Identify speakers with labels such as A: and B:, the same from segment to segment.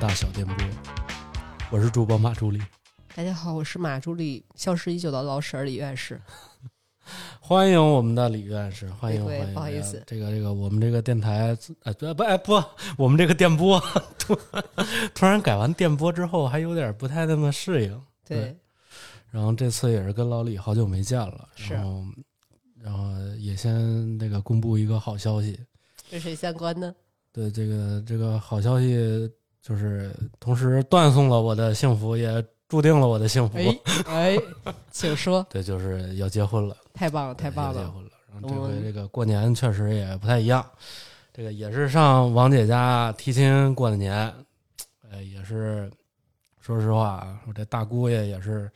A: 大小电波，我是主播马助理，
B: 大家好，我是马助理，消失已久的老婶儿李院士。
A: 欢迎我们的李院士，欢迎欢迎。
B: 不好意思
A: 这个这个，我们这个电台，哎不不哎不，我们这个电波 突突然改完电波之后，还有点不太那么适应。
B: 对，
A: 然后这次也是跟老李好久没见了，
B: 是
A: 然后然后也先那个公布一个好消息，
B: 跟谁相关呢？
A: 对这个这个好消息就是同时断送了我的幸福，也注定了我的幸福。
B: 哎哎，请说，
A: 对，就是要结婚了，
B: 太棒了，太棒了！
A: 要结婚了。然后这回
B: 嗯
A: 这个过年确实也不太一样，这个也是上王姐家提亲过的年，呃，也是说实话啊，我这大姑爷也是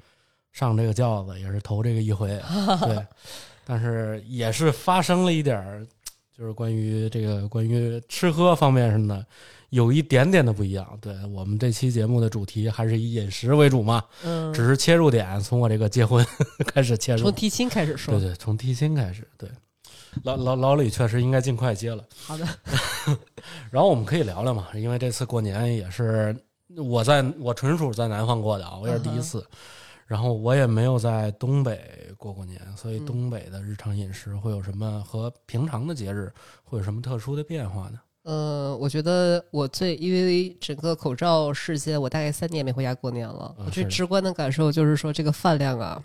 A: 上这个轿子，也是头这个一回，对，但是也是发生了一点儿，就是关于这个关于吃喝方面什么的有一点点的不一样。对我们这期节目的主题还是以饮食为主嘛，
B: 嗯，
A: 只是切入点从我这个结婚 开始切入
B: 从，提亲开始说
A: 对。对，从提亲开始，对。老老老李确实应该尽快接了，
B: 好的，
A: 然后我们可以聊聊嘛，因为这次过年也是我在我纯属在南方过的啊，我也是第一次，然后我也没有在东北过过年，所以
B: 嗯
A: 东北的日常饮食会有什么和平常的节日会有什么特殊的变化呢？
B: 呃，我觉得我最因为整个口罩事件，我大概三年没回家过年了。
A: 嗯
B: 我最直观的感受就是说，这个饭量啊，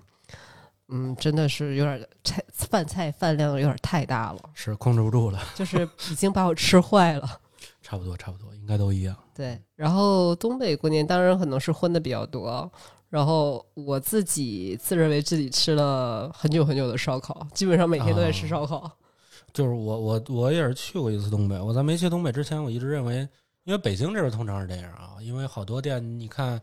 B: 嗯，真的是有点菜饭菜饭量有点太大了，
A: 是控制不住了，
B: 就是已经把我吃坏了。
A: 差不多差不多，应该都一样。
B: 对，然后东北过年当然可能是荤的比较多，然后我自己自认为自己吃了很久很久的烧烤，基本上每天都在吃烧烤。
A: 就是我我我也是去过一次东北。我在没去东北之前，我一直认为，因为北京这边通常是这样啊，因为好多店你看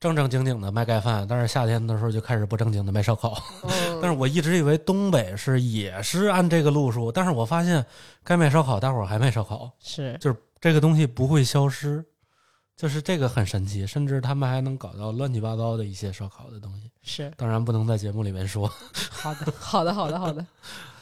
A: 正正经经的卖盖饭，但是夏天的时候就开始不正经的卖烧烤。
B: 嗯，
A: 但是我一直以为东北是也是按这个路数，但是我发现该卖烧烤，大伙儿还卖烧烤，
B: 是
A: 就是这个东西不会消失。就是这个很神奇，甚至他们还能搞到乱七八糟的一些烧烤的东西，
B: 是，
A: 当然不能在节目里面说。
B: 好的，好的，好的，好的。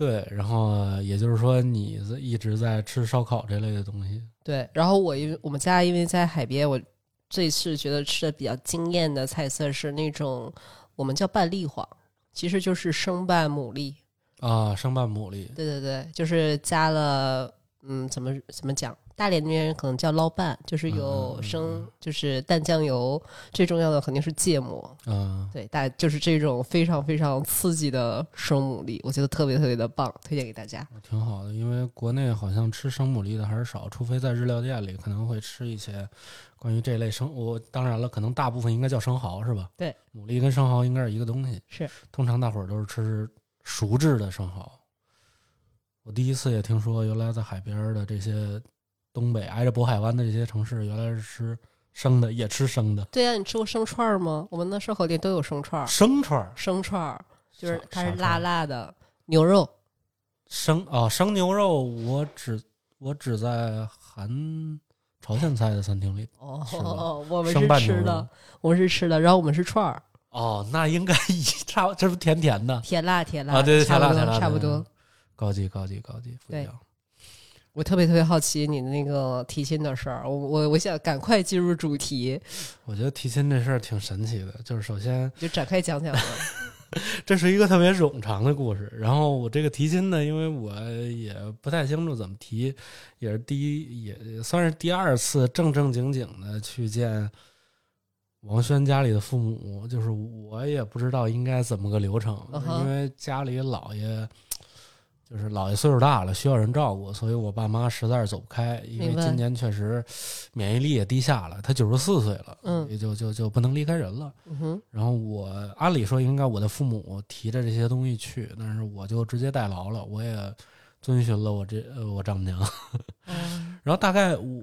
A: 对，然后也就是说，你一直在吃烧烤这类的东西。
B: 对，然后我因为我们家因为在海边，我这次觉得吃的比较惊艳的菜色是那种我们叫拌栗黄，其实就是生拌牡蛎。
A: 啊，生拌牡蛎，
B: 对对对，就是加了，嗯，怎么怎么讲？大连那边可能叫捞拌，就是有生，就是淡酱油，最重要的肯定是芥末。
A: 嗯，
B: 对，大就是这种非常非常刺激的生牡蛎，我觉得特别特别的棒，推荐给大家。
A: 挺好的。因为国内好像吃生牡蛎的还是少，除非在日料店里可能会吃一些关于这类生。我当然了，可能大部分应该叫生蚝是吧？
B: 对，
A: 牡蛎跟生蚝应该是一个东西。
B: 是，
A: 通常大伙儿都是吃熟制的生蚝。我第一次也听说，原来在海边儿的这些东北挨着渤海湾的这些城市，原来是吃生的，也吃生的
B: 对呀、你吃过生串儿吗？我们那烧烤店都有生串儿，
A: 生串儿。
B: 生串儿就是它是辣辣的牛肉。
A: 生啊，生牛肉，我只我只在韩朝鲜菜的餐厅里。是吧
B: 哦，我们是吃的，我们是吃的，然后我们是串儿，
A: 哦，那应该一差不，这不甜甜的
B: 甜辣甜辣
A: 啊？对对，甜辣甜辣，
B: 差不多。。
A: 高级高级高级，不一
B: 对
A: 样。
B: 我特别特别好奇你的那个提亲的事儿，我我我想赶快进入主题，
A: 我觉得提亲这事儿挺神奇的，就是首先
B: 就展开讲讲吧。
A: 这是一个特别冗长的故事。然后我这个提亲呢，因为我也不太清楚怎么提，也是第一，也算是第二次正正经经的去见王轩家里的父母，就是我也不知道应该怎么个流程，因为家里姥爷。就是姥爷岁数大了，需要人照顾，所以我爸妈实在是走不开。因为今年确实免疫力也低下了，他九十四岁了，
B: 嗯
A: 也就就就不能离开人了。
B: 嗯哼，
A: 然后我按理说应该我的父母提着这些东西去，但是我就直接代劳了，我也遵循了我这呃我丈母娘。
B: 嗯
A: 然后大概我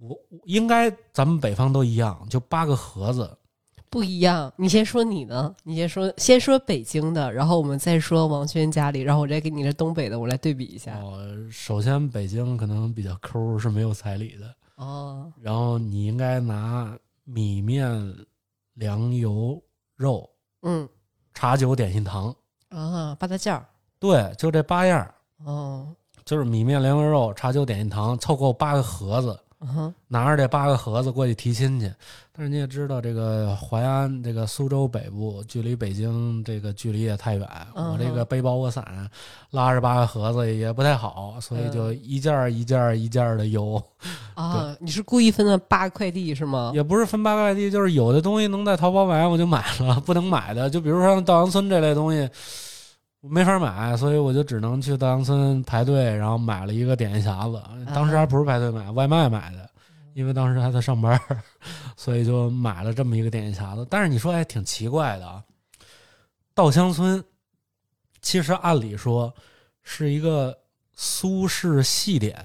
A: 我我应该咱们北方都一样，就八个盒子。
B: 不一样。你先说你的，你先说先说北京的，然后我们再说王轩家里，然后我再给你这东北的，我来对比一下。
A: 哦，首先北京可能比较抠，是没有彩礼的。
B: 哦，
A: 然后你应该拿米面、粮油、肉、
B: 嗯
A: 茶酒、点心糖，
B: 啊，八大件儿。
A: 对，就这八样儿。
B: 哦，
A: 就是米面、粮油肉、茶酒、点心糖，凑够八个盒子。
B: 嗯哼，
A: 拿着这八个盒子过去提亲去。但是你也知道，这个淮安这个苏州北部，距离北京这个距离也太远，
B: 嗯
A: 我这个背包我伞拉着八个盒子也不太好，所以就一件一件一件的邮。
B: 啊，你是故意分了八个快递是吗？
A: 也不是分八个快递，就是有的东西能在淘宝买我就买了，不能买的，就比如说像稻香村这类东西，我没法买，所以我就只能去稻香村排队，然后买了一个点心匣子。当时还不是排队买，外卖买的，因为当时还在上班，所以就买了这么一个点心匣子。但是你说哎挺奇怪的啊，稻香村其实按理说是一个苏式细点。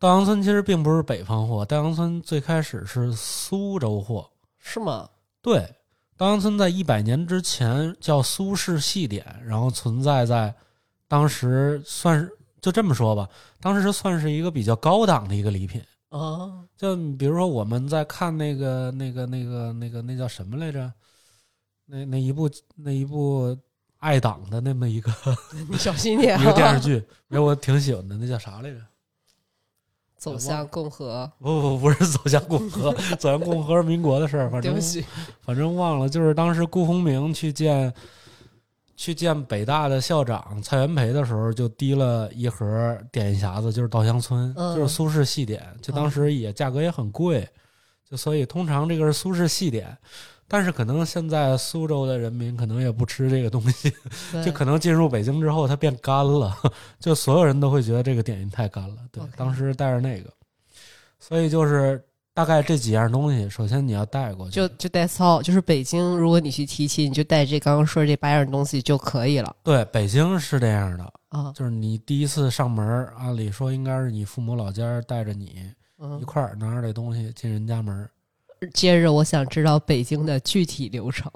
A: 稻香村其实并不是北方货，稻香村最开始是苏州货。
B: 是吗？
A: 对，稻香村在一百年之前叫苏式细点，然后存在在当时算是就这么说吧，当时算是一个比较高档的一个礼品。
B: 啊，
A: 就比如说我们在看那个那个那个那个那叫什么来着？那那一部那一部爱党的那么一个
B: 你小心点
A: 一个电视
B: 啊！
A: 剧，没有我挺喜欢的，那叫啥来着？
B: 走向共和，
A: 不不不是走向共和，走向共和是民国的事儿，反正反正忘了，就是当时顾鸿明去见去见北大的校长蔡元培的时候，就提了一盒点心匣子，就是稻香村，
B: 嗯
A: 就是苏式细点，就当时也价格也很贵，就所以通常这个是苏式细点。但是可能现在苏州的人民可能也不吃这个东西，就可能进入北京之后它变干了，就所有人都会觉得这个点心太干了。对当时带着那个，所以就是大概这几样东西，首先你要带过去，
B: 就就 that's all，就是北京，如果你去提亲，你就带这刚刚说的这八样东西就可以了
A: 对，北京是这样的，
B: 啊。
A: 就是你第一次上门，按理说应该是你父母老家带着你一
B: 嗯，
A: 块儿拿着这东西进人家门儿。
B: 接着我想知道北京的具体流程，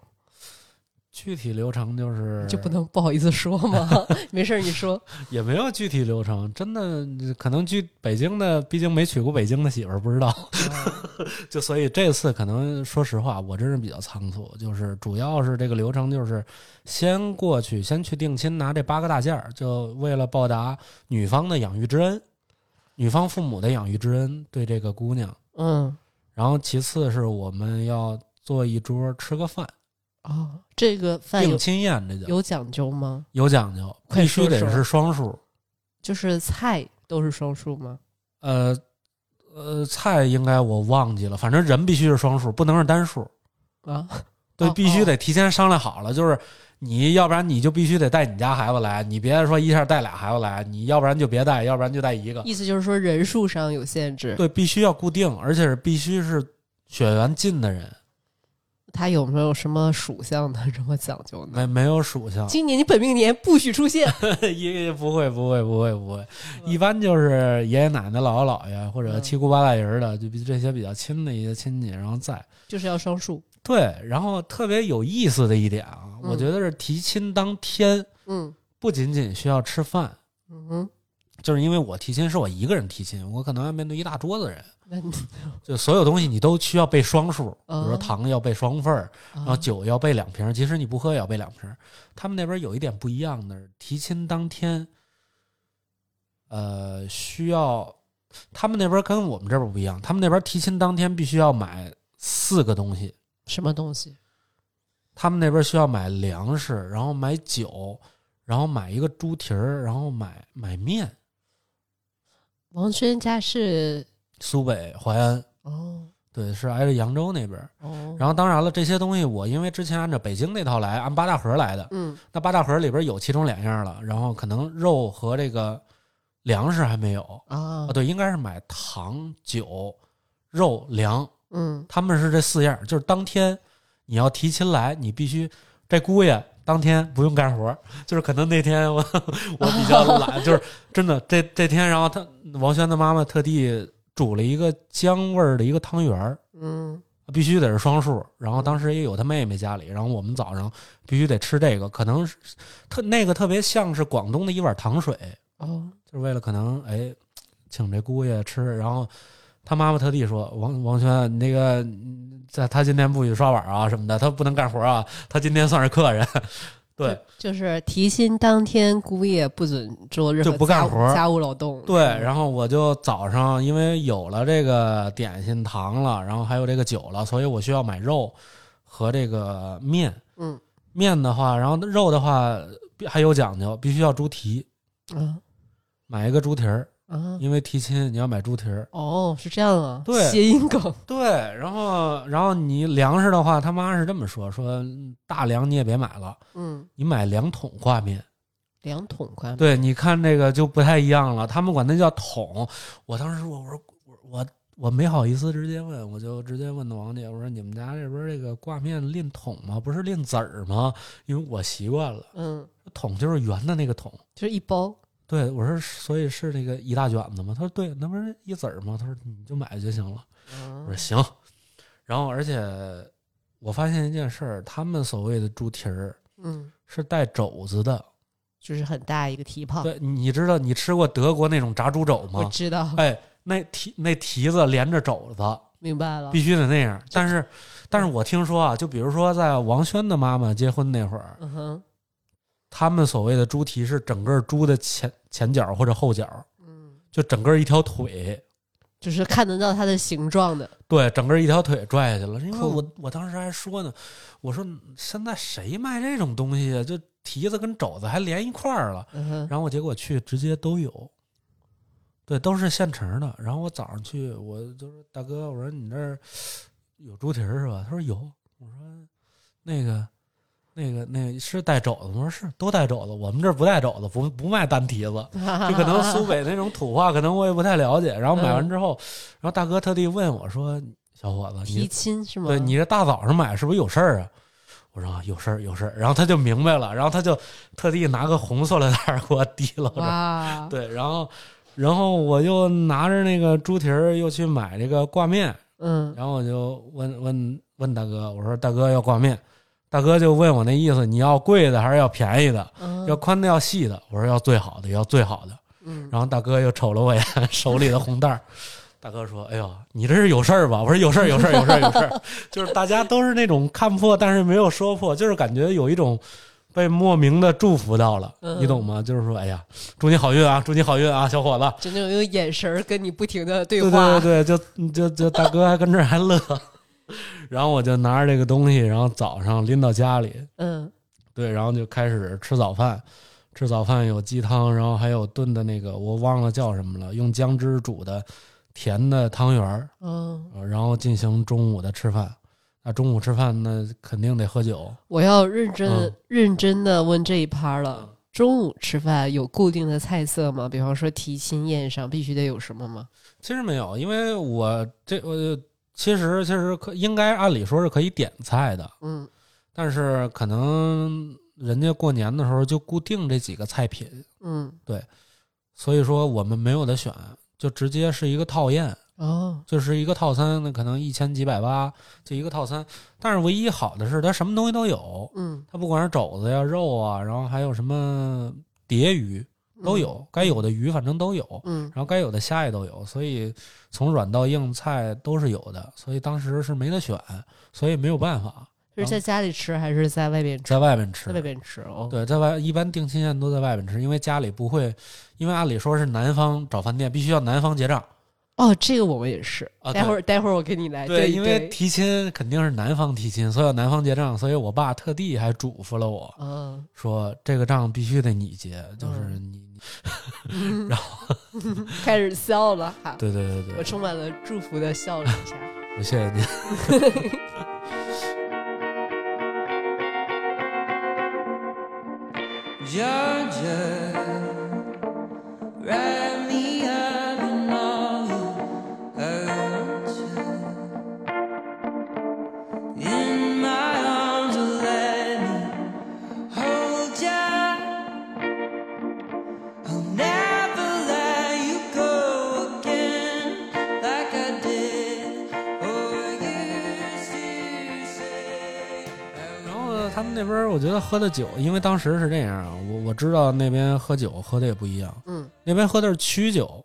A: 具体流程就是
B: 就不能不好意思说吗？没事，你说。
A: 也没有具体流程，真的可能据北京的，毕竟没娶过北京的媳妇儿，不知道。就所以这次可能说实话，我真是比较仓促，就是主要是这个流程就是先过去，先去定亲，拿这八个大件儿，就为了报答女方的养育之恩，女方父母的养育之恩对这个姑娘。
B: 嗯，
A: 然后其次是我们要做一桌吃个饭，
B: 哦，这个饭
A: 定
B: 有
A: 亲宴，这叫
B: 有讲究吗？
A: 有讲究，必须得是双数。
B: 就是菜都是双数吗？
A: 呃呃，菜应该我忘记了，反正人必须是双数，不能是单数。
B: 啊，
A: 对，
B: 哦
A: 必须得提前商量好了，就是你要不然你就必须得带你家孩子来，你别说一下带俩孩子来，你要不然就别带，要不然就带一个。
B: 意思就是说人数上有限制。
A: 对，必须要固定，而且是必须是血缘近的人，
B: 他有没有什么属相的这么讲究呢？
A: 没没有属相，
B: 今年你本命年不许出现。
A: 也不会不会不会不会，一般就是爷爷奶奶、姥姥姥爷或者
B: 嗯
A: 七姑八大姨儿的，就比这些比较亲的一些亲戚，然后在。
B: 就是要双数。
A: 对，然后特别有意思的一点啊，
B: 嗯。
A: 我觉得是提亲当天
B: 嗯。
A: 不仅仅需要吃饭，
B: 嗯哼，
A: 就是因为我提亲是我一个人提亲，我可能要面对一大桌子人，
B: 那
A: 就所有东西你都需要备双数，比
B: 哦
A: 如说糖要备双份儿，然后
B: 啊
A: 酒要备两瓶，即使你不喝也要备两瓶。他们那边有一点不一样的，提亲当天，呃，需要他们那边跟我们这边不一样，他们那边提亲当天必须要买四个东西，
B: 什么东西？
A: 他们那边需要买粮食，然后买酒，然后买一个猪蹄儿，然后买买面。
B: 王轩家是
A: 苏北淮安，
B: 哦。
A: 对，是挨着扬州那边。
B: 哦，
A: 然后当然了，这些东西我因为之前按照北京那套来，按八大盒来的，
B: 嗯。
A: 那八大盒里边有其中两样了，然后可能肉和这个粮食还没有。
B: 啊。
A: 啊，对，应该是买糖、酒、肉、粮，
B: 嗯。
A: 他们是这四样，就是当天你要提亲来，你必须这姑爷当天不用干活，就是可能那天我 我比较懒，就是真的这这天，然后他王轩的妈妈特地煮了一个姜味儿的一个汤圆儿。
B: 嗯。
A: 必须得是双数，然后当时也有他妹妹家里，然后我们早上必须得吃这个，可能是特那个特别像是广东的一碗糖水，
B: 哦。
A: 就是为了可能哎请这姑爷吃，然后他妈妈特地说王王轩那个在他今天不许刷碗啊什么的，他不能干活啊，他今天算是客人。对
B: 就就是提亲当天，姑爷不准做任何
A: 就不干
B: 家务
A: 活
B: 家务劳动。
A: 对，然后我就早上因为有了这个点心糖了，然后还有这个酒了，所以我需要买肉和这个面。
B: 嗯
A: 面的话，然后肉的话必还有讲究，必须要猪蹄，
B: 嗯
A: 买一个猪蹄儿，
B: 啊
A: 因为提亲你要买猪蹄儿。
B: 哦，是这样啊，
A: 对
B: 谐音梗。
A: 对，然后然后你粮食的话，他妈是这么说，说嗯大粮你也别买了，
B: 嗯，
A: 你买两桶挂面。
B: 两桶宽。
A: 对，你看这个就不太一样了，他们管那叫桶。我当时我我说我我我没好意思直接问，我就直接问的王姐，我说你们家这边这个挂面拎桶吗？不是拎籽儿吗？因为我习惯了，
B: 嗯，
A: 桶就是圆的那个桶。
B: 就是一包。
A: 对，我说所以是那个一大卷子吗？他说对，那不是一子儿吗？他说你就买就行了。
B: 嗯
A: 我说行，然后而且我发现一件事儿，他们所谓的猪蹄儿
B: 嗯，
A: 是带肘子的。
B: 就是很大一个蹄膀。
A: 对，你知道你吃过德国那种炸猪肘吗？
B: 我知道，
A: 哎，那蹄那蹄子连着肘子，
B: 明白了。
A: 必须得那样。但是，但是我听说啊，就比如说在王轩的妈妈结婚那会儿，
B: 嗯哼，
A: 他们所谓的猪蹄是整个猪的前前脚或者后脚，
B: 嗯，
A: 就整个一条腿，
B: 就是看得到它的形状的。
A: 对，整个一条腿拽下去了。因为我我当时还说呢，我说现在谁卖这种东西啊？就蹄子跟肘子还连一块儿了。
B: 嗯，
A: 然后我结果去直接都有，对，都是现成的。然后我早上去，我就说大哥，我说你这儿有猪蹄儿是吧？他说有。我说那个那个那个是带肘子吗？我说是，都带肘子。我们这儿不带肘子，不不卖单蹄子。就可能苏北那种土话，可能我也不太了解。然后买完之后，然后大哥特地问我说：“小伙子，
B: 提
A: 你
B: 亲是吗？
A: 对你这大早上买是不是有事儿啊？”我说啊有事儿有事儿。然后他就明白了，然后他就特地拿个红塑料袋给我提了着。对，然后然后我就拿着那个猪蹄儿又去买这个挂面，
B: 嗯
A: 然后我就问问问大哥，我说大哥要挂面，大哥就问我那意思，你要贵的还是要便宜的？
B: 嗯
A: 要宽的要细的？我说要最好的，要最好的。
B: 嗯，
A: 然后大哥又瞅了我一眼 手里的红袋儿，大哥说：“哎呦，你这是有事儿吧？”我说：“有事儿，有事儿，有事儿，有事儿。”就是大家都是那种看破，但是没有说破，就是感觉有一种被莫名的祝福到了，
B: 嗯
A: 你懂吗？就是说，哎呀，祝你好运啊，祝你好运啊，小伙子。
B: 就那种用眼神跟你不停的对
A: 对
B: 话。
A: 对对，就就就大哥还跟这儿还乐。然后我就拿着这个东西，然后早上拎到家里，
B: 嗯
A: 对，然后就开始吃早饭。吃早饭有鸡汤，然后还有炖的那个我忘了叫什么了，用姜汁煮的甜的汤圆儿，
B: 嗯，
A: 呃然后进行中午的吃饭。那中午吃饭那肯定得喝酒，
B: 我要认真、
A: 嗯
B: 认真的问这一趴了。
A: 嗯
B: 中午吃饭有固定的菜色吗？比方说提亲宴上必须得有什么吗？
A: 其实没有，因为我这我其实其实可应该按理说是可以点菜的，
B: 嗯。
A: 但是可能人家过年的时候就固定这几个菜品，
B: 嗯。
A: 所以说我们没有得选，就直接是一个套宴，
B: 哦。
A: 就是一个套餐，那可能一千几百八就一个套餐。但是唯一好的是它什么东西都有，
B: 嗯。
A: 它不管是肘子呀、肉啊，然后还有什么蝶鱼都有，该有的鱼反正都有，
B: 嗯
A: 然后该有的虾也都有，所以从软到硬菜都是有的，所以当时是没得选，所以没有办法
B: 是在家里吃还是在外边吃？
A: 在外面吃
B: 在。外边吃哦。
A: 对，在外一般定亲宴都在外面吃，因为家里不会，因为按理说是男方找饭店必须要男方结账。
B: 哦，这个我们也是。
A: 啊
B: 待会儿待会儿我给你来对一
A: 因为。提亲肯定是男方提亲，所以要男方结账，所以我爸特地还嘱咐了我
B: 嗯，
A: 说，这个账必须得你结，就是你，你
B: 然后 开始笑了哈。
A: 对对对对，
B: 我充满了祝福的笑了一下。
A: 我谢谢你。
C: Georgia, wrap
A: 我觉得喝的酒，因为当时是这样，我我知道那边喝酒喝的也不一样，
B: 嗯
A: 那边喝的是曲酒，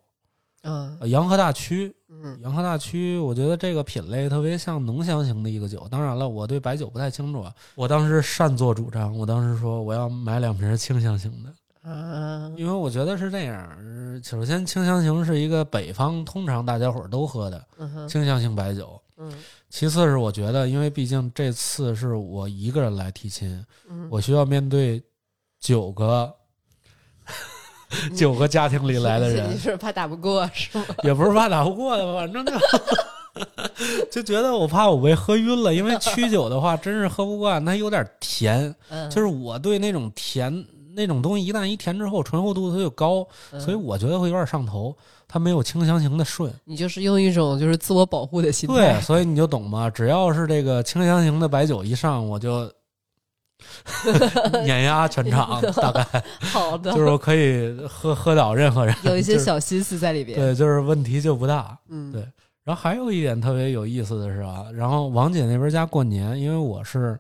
B: 嗯
A: 呃洋河大曲，
B: 嗯嗯
A: 洋河大曲，我觉得这个品类特别像浓香型的一个酒。当然了，我对白酒不太清楚啊。我当时擅作主张，我当时说我要买两瓶清香型的，
B: 啊，
A: 因为我觉得是这样。呃首先，清香型是一个北方通常大家伙儿都喝的
B: 嗯哼，
A: 清香型白酒。
B: 嗯
A: 其次是我觉得，因为毕竟这次是我一个人来提亲，
B: 嗯，
A: 我需要面对九个 九个家庭里来的人。
B: 你，是怕打不过是吗？
A: 也不是怕打不过的，反正就 就觉得我怕我被喝晕了，因为曲酒的话真是喝不惯，它有点甜，
B: 嗯，
A: 就是我对那种甜那种东西，一旦一甜之后，醇厚度它就高，
B: 嗯
A: 所以我觉得会有点上头。它没有清香型的顺，
B: 你就是用一种就是自我保护的心态对，
A: 所以你就懂嘛。只要是这个清香型的白酒一上，我就 碾压全场，大概
B: 好的，
A: 就是我可以喝喝倒任何人，
B: 有一些小心思在里边。
A: 对，就是问题就不大。
B: 嗯，
A: 对然后还有一点特别有意思的是啊，然后王姐那边家过年，因为我是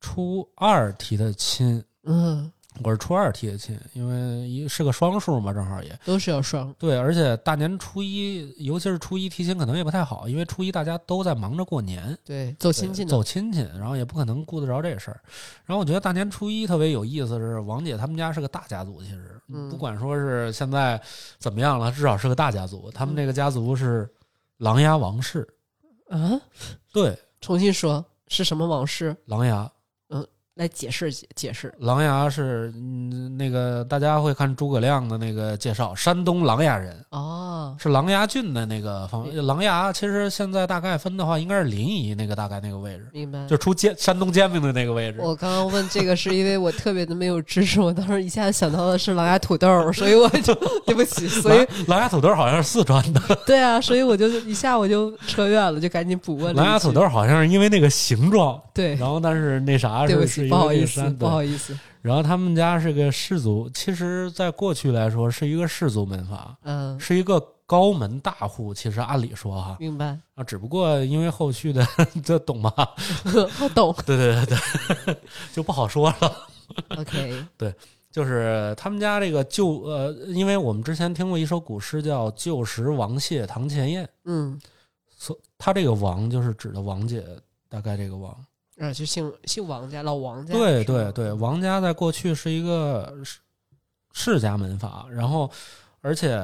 A: 初二提的亲，
B: 嗯，
A: 我是初二提的亲，因为一是个双数嘛，正好也
B: 都是要双。
A: 对，而且大年初一，尤其是初一提亲，可能也不太好，因为初一大家都在忙着过年，
B: 对，走亲戚。
A: 走亲戚，然后也不可能顾得着这事儿。然后我觉得大年初一特别有意思是，王姐他们家是个大家族，其实、
B: 嗯
A: 不管说是现在怎么样了，至少是个大家族。他们这个家族是琅琊王氏，
B: 啊，
A: 对，
B: 重新说是什么王氏？
A: 琅琊。
B: 来解释解解释。
A: 琅琊是嗯，那个大家会看诸葛亮的那个介绍，山东琅琊人，
B: 哦，
A: 是琅琊郡的那个方。琅琊其实现在大概分的话，应该是临沂那个大概那个位置，
B: 明白。
A: 就出煎山东煎饼的那个位置。
B: 我刚刚问这个是因为我特别的没有知识，我当时一下子想到的是琅琊土豆，所以我就 对不起，所以
A: 琅琅琊土豆好像是四川的，
B: 对啊，所以我就一下我就 扯远了，就赶紧补问。
A: 琅琊土豆好像是因为那个形状，
B: 对，
A: 然后但是那啥
B: 对不起，不好意思，不好意思，
A: 然后他们家是个氏族，其实在过去来说是一个氏族门阀，
B: 嗯，
A: 是一个高门大户。其实按理说哈，
B: 明白，
A: 啊，只不过因为后续的 这懂吗？
B: 好懂。
A: 对对对对，就不好说了。
B: OK，对
A: 就是他们家这个旧呃，因为我们之前听过一首古诗叫“旧时王谢堂前燕
B: 嗯，”，
A: 所他这个王就是指的王姐，大概这个王。
B: 啊，就姓姓王家，老王家。
A: 对对对，王家在过去是一个世世家门阀，然后而且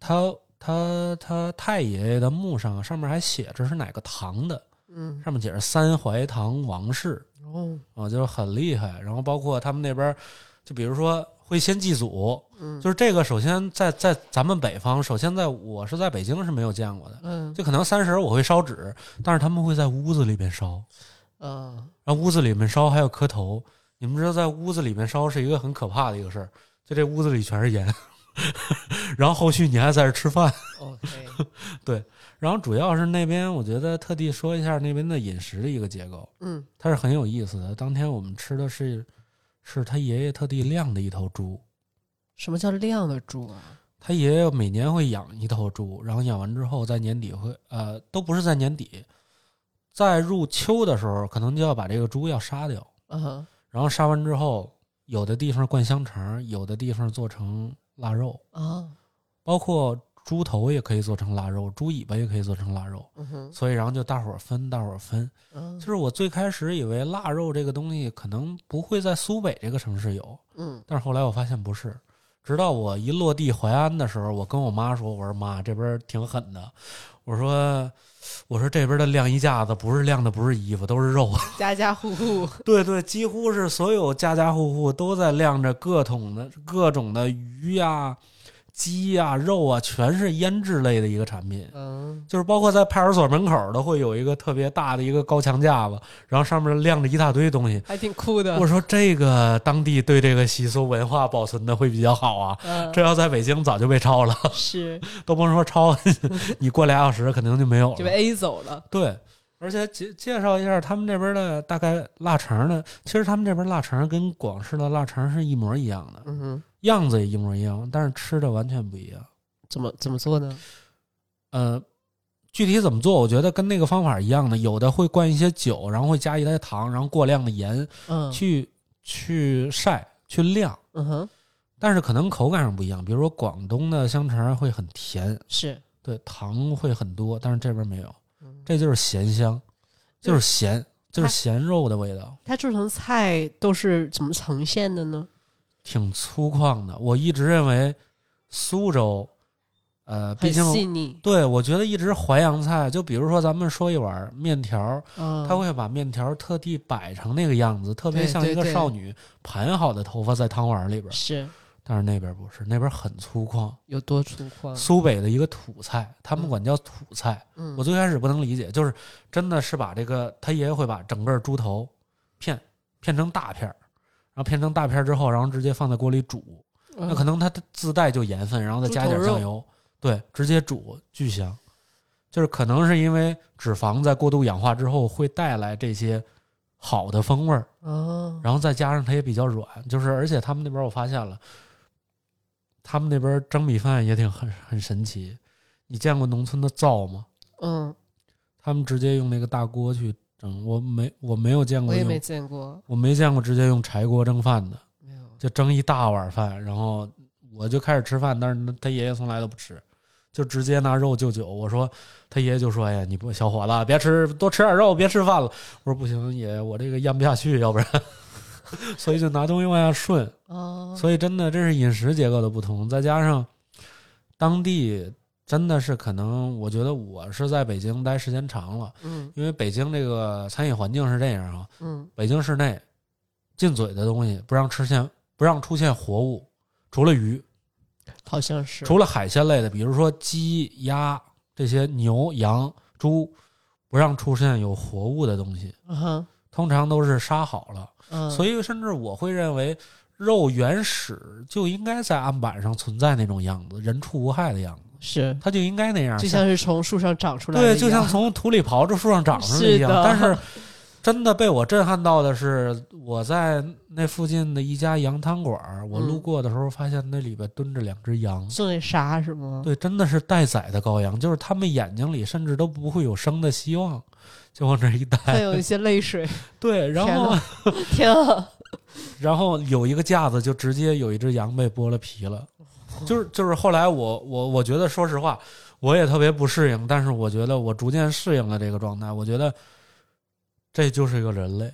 A: 他他他太爷爷的墓上上面还写着是哪个堂的，
B: 嗯，
A: 上面写着三槐堂王氏
B: 哦，
A: 啊，就是很厉害。然后包括他们那边，就比如说会先祭祖，
B: 嗯，
A: 就是这个首先在在咱们北方，首先在我是在北京是没有见过的。
B: 嗯
A: 就可能三十我会烧纸，但是他们会在屋子里边烧。
B: 啊，
A: 然后屋子里面烧还有磕头，你们知道在屋子里面烧是一个很可怕的一个事儿，就这屋子里全是烟，然后后续你还在这吃饭，
B: OK，
A: 然后主要是那边我觉得特地说一下那边的饮食的一个结构，
B: 嗯，
A: 它是很有意思的。当天我们吃的是是他爷爷特地晾的一头猪，
B: 什么叫晾的猪啊？
A: 他爷爷每年会养一头猪，然后养完之后在年底会呃都不是在年底，在入秋的时候可能就要把这个猪要杀掉。
B: 嗯
A: 然后杀完之后，有的地方灌香肠，有的地方做成腊肉，
B: 啊，
A: 包括猪头也可以做成腊肉，猪尾巴也可以做成腊肉。
B: 嗯哼，
A: 所以，然后就大伙儿分，大伙儿分。
B: 嗯
A: 就是我最开始以为腊肉这个东西可能不会在苏北这个城市有，
B: 嗯
A: 但是后来我发现不是。直到我一落地淮安的时候，我跟我妈说：“我说妈，这边挺狠的。我说，我说这边的晾衣架子不是晾的不是衣服，都是肉。
B: 家家户户，
A: 对对，几乎是所有家家户户都在晾着各种的各种的鱼呀、鸡呀、肉啊，全是腌制类的一个产品。
B: 嗯
A: 就是包括在派出所门口都会有一个特别大的一个高墙架子，然后上面晾着一大堆东西。
B: 还挺酷的。
A: 我说这个当地对这个习俗文化保存的会比较好啊。
B: 嗯，
A: 这要在北京早就被抄了，
B: 是
A: 都甭说抄，你过俩小时肯定就没有了。
B: 就被 A 走了。
A: 对，而且介介绍一下他们这边的大概腊肠呢，其实他们这边腊肠跟广式的腊肠是一模一样的，
B: 嗯哼，
A: 样子也一模一样，但是吃的完全不一样。
B: 怎么怎么做呢？
A: 呃，具体怎么做，我觉得跟那个方法一样的，有的会灌一些酒，然后会加一些糖，然后过量的盐
B: 嗯
A: 去去晒去晾，
B: 嗯哼，
A: 但是可能口感上不一样。比如说广东的香肠会很甜，
B: 是
A: 对，糖会很多，但是这边没有，
B: 嗯
A: 这就是咸香，就是咸，就是咸肉的味道，
B: 它做成菜都是怎么呈现的呢？
A: 挺粗犷的。我一直认为苏州，呃，毕竟
B: 细腻，
A: 对我觉得一直淮扬菜，就比如说咱们说一碗面条，
B: 嗯，
A: 他会把面条特地摆成那个样子，特别像一个少女盘好的头发在汤碗里边。
B: 是
A: 但是那边不是，那边很粗犷。
B: 有多粗犷？
A: 苏北的一个土菜，他们管叫土菜。
B: 嗯
A: 我最开始不能理解，就是真的是把这个他爷爷会把整个猪头片片成大片儿，然后片成大片儿之后，然后直接放在锅里煮。那可
B: 能
A: 能它自带就盐分，然后再加点
B: 嗯猪头肉
A: 酱油，对，直接煮巨香。就是可能是因为脂肪在过度氧化之后会带来这些好的风味儿，
B: 哦，
A: 然后再加上它也比较软，就是而且他们那边我发现了，他们那边蒸米饭也挺很很神奇。你见过农村的灶吗？
B: 嗯，
A: 他们直接用那个大锅去蒸，我没我没有见过用，
B: 我也没见过，
A: 我没见过直接用柴锅蒸饭的，
B: 没有。
A: 就蒸一大碗饭，然后我就开始吃饭，但是他爷爷从来都不吃，就直接拿肉就酒。我说他爷爷就说：“哎呀，你不小伙子别吃，多吃点肉，别吃饭了。”我说：“不行，爷爷，我这个咽不下去，要不然。”所以就拿东西往下顺。
B: 哦，
A: 所以真的这是饮食结构的不同，再加上当地真的是可能，我觉得我是在北京待时间长了，
B: 嗯
A: 因为北京这个餐饮环境是这样啊，
B: 嗯
A: 北京市内进嘴的东西不让吃现，不让出现活物，除了鱼，
B: 好像是。
A: 除了海鲜类的，比如说鸡、鸭这些牛、羊、猪，不让出现有活物的东西，
B: 嗯哼
A: 通常都是杀好了。
B: 嗯，
A: 所以甚至我会认为，肉原始就应该在案板上存在那种样子，人畜无害的样子，
B: 是
A: 它就应该那样，
B: 就像是从树上长出来的
A: 对，就像从土里刨着树上长出来一样。
B: 是
A: 但是 真的被我震撼到的是，我在那附近的一家羊汤馆儿，我
B: 嗯
A: 路过的时候发现那里边蹲着两只羊。
B: 正在杀是吗？
A: 对，真的是待宰的羔羊，就是他们眼睛里甚至都不会有生的希望，就往这儿一
B: 还
A: 待。
B: 有一些泪水。
A: 对，然后
B: 天啊！
A: 然后有一个架子，就直接有一只羊被剥了皮了。就是就是后来我我我觉得，说实话，我也特别不适应，但是我觉得我逐渐适应了这个状态。我觉得这就是一个人类，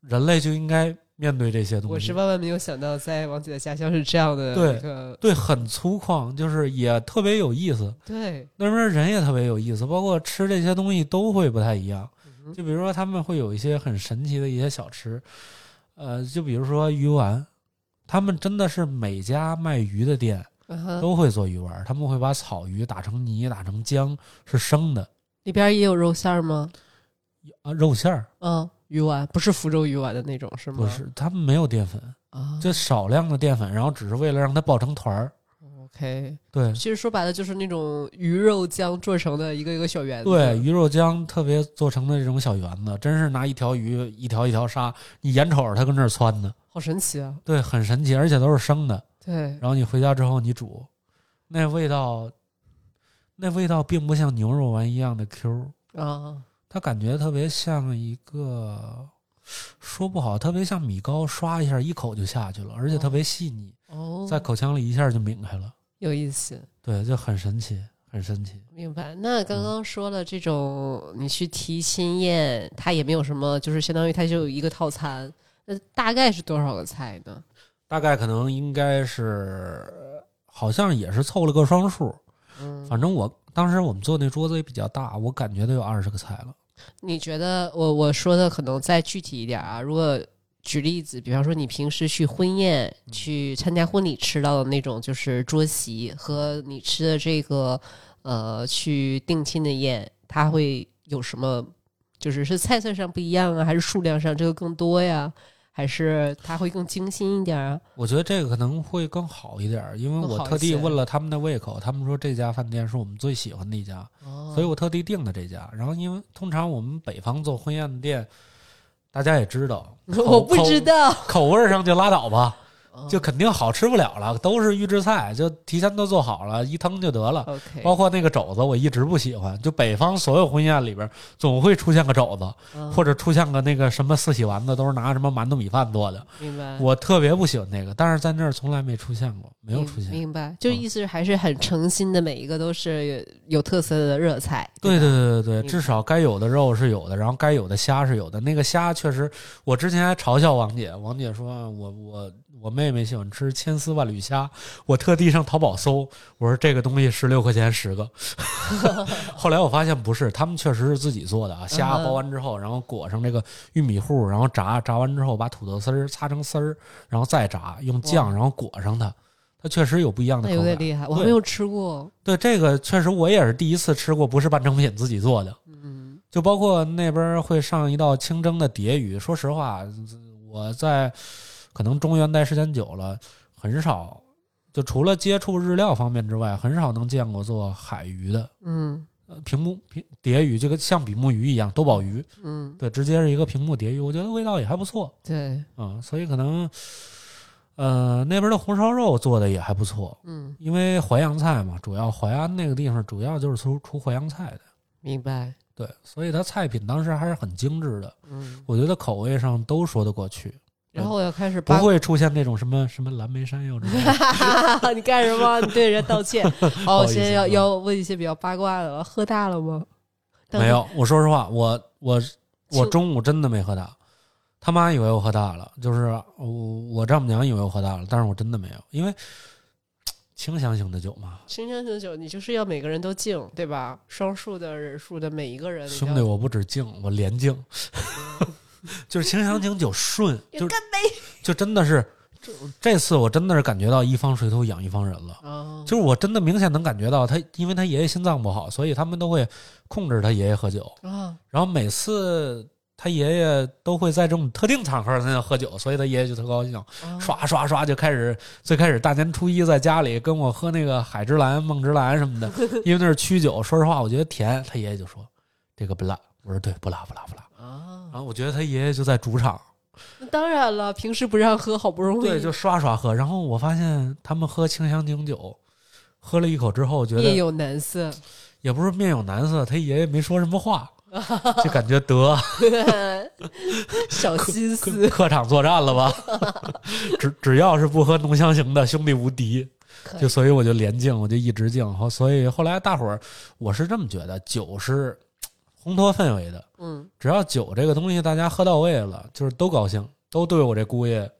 A: 人类就应该面对这些东西。
B: 我是万万没有想到，在王姐的家乡是这样的
A: 对
B: 一个
A: 对，很粗犷，就是也特别有意思。
B: 对，
A: 那边人也特别有意思，包括吃这些东西都会不太一样。
B: 嗯
A: 就比如说他们会有一些很神奇的一些小吃，呃，就比如说鱼丸，他们真的是每家卖鱼的店
B: 嗯
A: 都会做鱼丸，他们会把草鱼打成泥，打成浆，是生的
B: 里边也有肉馅儿吗？
A: 啊，肉馅儿
B: 嗯，鱼丸不是福州鱼丸的那种是吗？
A: 不是，他们没有淀粉，
B: 啊，
A: 就少量的淀粉，然后只是为了让它爆成团儿。
B: OK。
A: 对
B: 其实说白了就是那种鱼肉浆做成的一个一个小圆子。
A: 对，鱼肉浆特别做成的这种小圆子，真是拿一条鱼一条一条杀，你眼瞅着它跟那儿窜呢。
B: 好神奇啊！
A: 对，很神奇，而且都是生的。
B: 对，
A: 然后你回家之后你煮，那味道，那味道并不像牛肉丸一样的 Q，
B: 啊，
A: 它感觉特别像一个，说不好，特别像米糕，刷一下一口就下去了，而且特别细腻，
B: 哦，
A: 在口腔里一下就抿开了。
B: 有意思，
A: 对，就很神奇，很神奇。
B: 明白。那刚刚说了这种，你去提亲宴，它也没有什么，就是相当于它就有一个套餐，那大概是多少个菜呢？
A: 大概可能应该是，好像也是凑了个双数。
B: 嗯，
A: 反正我当时我们坐那桌子也比较大，我感觉都有二十个菜了。
B: 你觉得我我说的可能再具体一点啊？如果举例子，比方说你平时去婚宴、去参加婚礼吃到的那种就是桌席，和你吃的这个呃去定亲的宴，它会有什么？就是是菜色上不一样啊，还是数量上这个更多呀？还是他会更精心一点啊？
A: 我觉得这个可能会更好一点儿，因为我特地问了他们的胃口，他们说这家饭店是我们最喜欢的一家，
B: 哦
A: 所以我特地订的这家。然后因为通常我们北方做婚宴的店，大家也知道，
B: 我不知道
A: 口口味儿上就拉倒吧。
B: 哦
A: 就肯定好吃不了了，都是预制菜，就提前都做好了，一腾就得了。包括那个肘子，我一直不喜欢。就北方所有婚宴里边，总会出现个肘子，
B: 嗯
A: 或者出现个那个什么四喜丸子，都是拿什么馒头米饭做的。
B: 明白，
A: 我特别不喜欢那个，但是在那儿从来没出现过，没有出现。
B: 明明白，就
A: 嗯
B: 意思是还是很诚心的，每一个都是有有特色的热菜。
A: 对对对对对，至少该有的肉是有的，然后该有的虾是有的。那个虾确实，我之前还嘲笑王姐，王姐说我我我妹妹喜欢吃千丝万缕虾，我特地上淘宝搜，我说这个东西十六块钱十个。后来我发现不是，他们确实是自己做的啊，虾剥完之后，然后裹上这个玉米糊，然后炸，炸完之后把土豆丝儿擦成丝儿，然后再炸，用酱然后裹上它，它确实有不一样的口感。
B: 有点厉害，我没有吃过。
A: 对这个确实我也是第一次吃过，不是半成品自己做的。
B: 嗯，
A: 就包括那边会上一道清蒸的蝶鱼。说实话，我在可能中原待时间久了，很少就除了接触日料方面之外，很少能见过做海鱼的。
B: 嗯
A: 呃屏幕屏蝶鱼，这个像比目鱼一样，多宝鱼，
B: 嗯，
A: 对，直接是一个屏幕蝶鱼，我觉得味道也还不错
B: 对，
A: 嗯、所以可能，呃，那边的红烧肉做的也还不错，
B: 嗯，
A: 因为淮扬菜嘛，主要淮安那个地方主要就是出出淮扬菜的，
B: 明白。
A: 对，所以它菜品当时还是很精致的。
B: 嗯，
A: 我觉得口味上都说得过去，
B: 然后我要开始
A: 不会出现那种什么什么蓝莓山药这种。
B: 你干什么？你对人家道歉。哦，我
A: 好意思
B: 现在要
A: 嗯
B: 要问一些比较八卦的了。喝大了吗？
A: 没有，我说实话，我我我中午真的没喝大，他妈以为我喝大了，就是我我丈母娘以为我喝大了，但是我真的没有，因为清香型的酒嘛，
B: 清香型酒，你就是要每个人都敬，对吧？双数的人数的每一个人，
A: 兄弟，我不止敬，我连敬，就是清香型酒顺，就
B: 干杯
A: 就真的是这这次我真的是感觉到一方水土养一方人了。
B: 啊！
A: 就是我真的明显能感觉到他，因为他爷爷心脏不好，所以他们都会控制他爷爷喝酒。
B: 啊，
A: 然后每次他爷爷都会在这种特定场合他要喝酒，所以他爷爷就特高兴，
B: 啊
A: 刷刷刷就开始。最开始大年初一在家里跟我喝那个海之蓝、梦之蓝什么的，因为那是曲酒。说实话，我觉得甜，他爷爷就说这个不辣。我说对，不辣不辣不辣。
B: 啊
A: 然，后我觉得他爷爷就在主场，
B: 那当然了，平时不让喝，好不容易
A: 对，就刷刷喝。然后我发现他们喝清香型酒，喝了一口之后觉得
B: 面有难色。
A: 也不是面有难色，他爷爷没说什么话，就感觉得
B: 小心思，
A: 客场作战了吧？只只要是不喝浓香型的，兄弟无敌。就所以我就连敬，我就一直敬。后所以后来大伙儿，我是这么觉得，酒是烘托氛围的。
B: 嗯，
A: 只要酒这个东西大家喝到位了，就是都高兴，都对我这姑爷，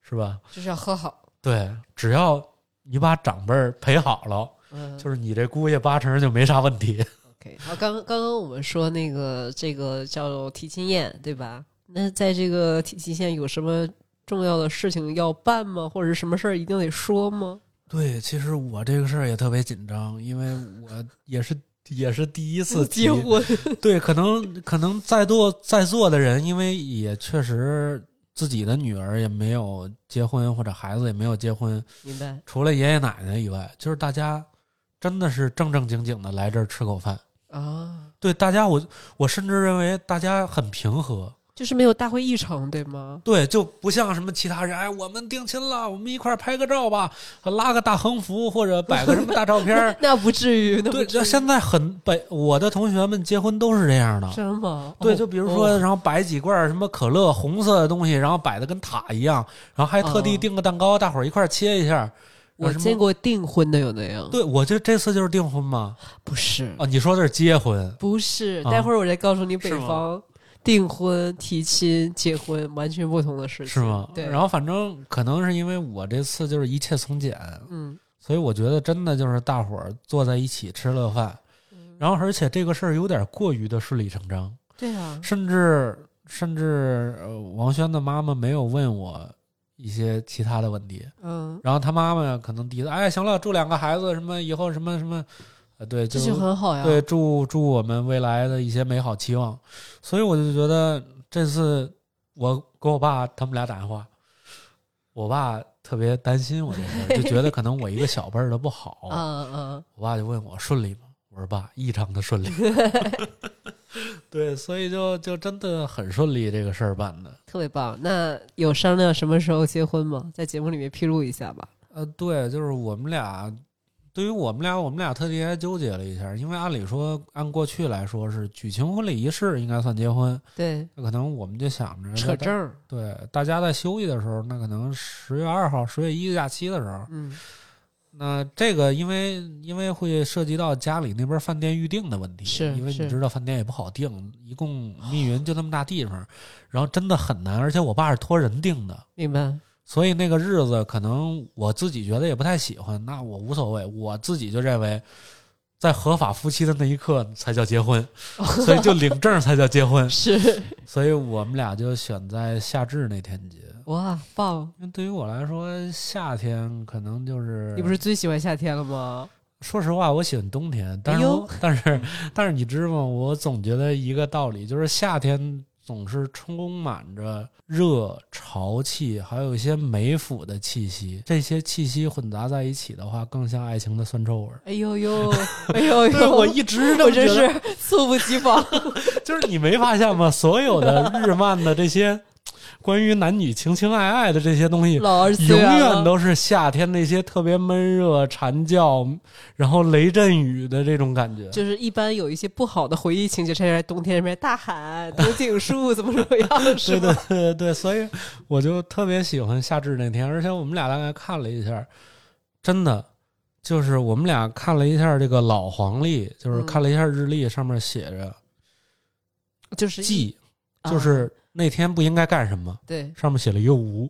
A: 是吧？
B: 就是要喝好。
A: 对，只要你把长辈儿陪好了，
B: 嗯，
A: 就是你这姑爷八成就没啥问题。
B: OK，好，刚刚刚我们说那个这个叫提亲宴，对吧？那在这个提亲宴有什么重要的事情要办吗？或者是什么事儿一定得说吗？
A: 对，其实我这个事儿也特别紧张，因为我也是也是第一次 提
B: 结婚，
A: 对，可能可能在座在座的人，因为也确实自己的女儿也没有结婚，或者孩子也没有结婚，
B: 明白？
A: 除了爷爷奶奶以外，就是大家真的是正正经经的来这儿吃口饭。
B: 啊，
A: 对大家我，我甚至认为大家很平和。
B: 就是没有大会议程，对吗？
A: 对，就不像什么其他人，哎，我们定亲了，我们一块儿拍个照吧，拉个大横幅或者摆个什么大照片儿。
B: 那不至于，那不
A: 对，
B: 至于
A: 这现在很北，我的同学们结婚都是这样的。
B: 真吗？
A: 对，
B: 哦
A: 就比如说，
B: 哦
A: 然后摆几罐什么可乐，红色的东西，然后摆的跟塔一样，然后还特地
B: 哦
A: 订个蛋糕，大伙儿一块儿切一下。
B: 我见过订婚的有那样，
A: 对，我就这次就是订婚吗。
B: 不是
A: 啊，你说的是结婚？
B: 不是，
A: 啊
B: 待会儿我再告诉你北方订婚、提亲、结婚完全不同的事情，
A: 是吗？
B: 对，
A: 然后反正可能是因为我这次就是一切从简，
B: 嗯，
A: 所以我觉得真的就是大伙儿坐在一起吃了饭，
B: 嗯。
A: 然后而且这个事儿有点过于的顺理成章，
B: 对啊，
A: 甚至甚至呃，王轩的妈妈没有问我一些其他的问题，
B: 嗯，
A: 然后他妈妈可能第一次，哎，行了，祝两个孩子什么以后什么什么，呃，对，
B: 这
A: 就
B: 就很好呀，
A: 对，祝祝我们未来的一些美好期望。所以我就觉得这次我给我爸他们俩打电话，我爸特别担心我这事儿，就觉得可能我一个小辈儿的不好。
B: 嗯嗯，
A: 我爸就问我顺利吗？我说爸，异常的顺利。对，所以就就真的很顺利，这个事儿办的。
B: 特别棒。那有商量什么时候结婚吗？在节目里面披露一下吧。
A: 呃，对，就是我们俩，对于我们俩，我们俩特地还纠结了一下，因为按理说，按过去来说是举行婚礼仪式应该算结婚，
B: 对，
A: 那可能我们就想着
B: 扯证儿。
A: 对，大家在休息的时候，那可能十月二号、十月一的假期的时候，
B: 嗯，
A: 那这个因为因为会涉及到家里那边饭店预定的问题，
B: 是是
A: 因为你知道饭店也不好订，一共密云就那么大地方，然后真的很难，而且我爸是托人定的，
B: 明白。
A: 所以那个日子可能我自己觉得也不太喜欢，那我无所谓，我自己就认为。在合法夫妻的那一刻才叫结婚，所以就领证才叫结婚，
B: 是
A: 所以我们俩就选在夏至那天结。
B: 哇，棒！
A: 因为对于我来说，夏天可能就是
B: 你不是最喜欢夏天了吗？
A: 说实话，我喜欢冬天，但是、
B: 哎
A: 但是但是你知道吗？我总觉得一个道理，就是夏天总是充满着热潮气，还有一些美腐的气息。这些气息混杂在一起的话，更像爱情的酸臭味儿。
B: 哎呦呦，哎呦呦！
A: 对我一直这
B: 我真是猝不及防。
A: 就是你没发现吗？所有的日漫的这些关于男女情情爱爱的这些东西，永远都是夏天那些特别闷热、蝉叫，然后雷阵雨的这种感觉。
B: 就是一般有一些不好的回忆情节，才在冬天里面大喊藤井树怎么怎么样，是
A: 对
B: 吧？
A: 对对对，所以我就特别喜欢夏至那天，而且我们俩大概看了一下，真的就是我们俩看了一下这个老黄历，就是
B: 嗯
A: 看了一下日历，上面写着
B: 就是一
A: 忌，
B: 啊
A: 就是那天不应该干什么，
B: 对，
A: 上面写了一个无。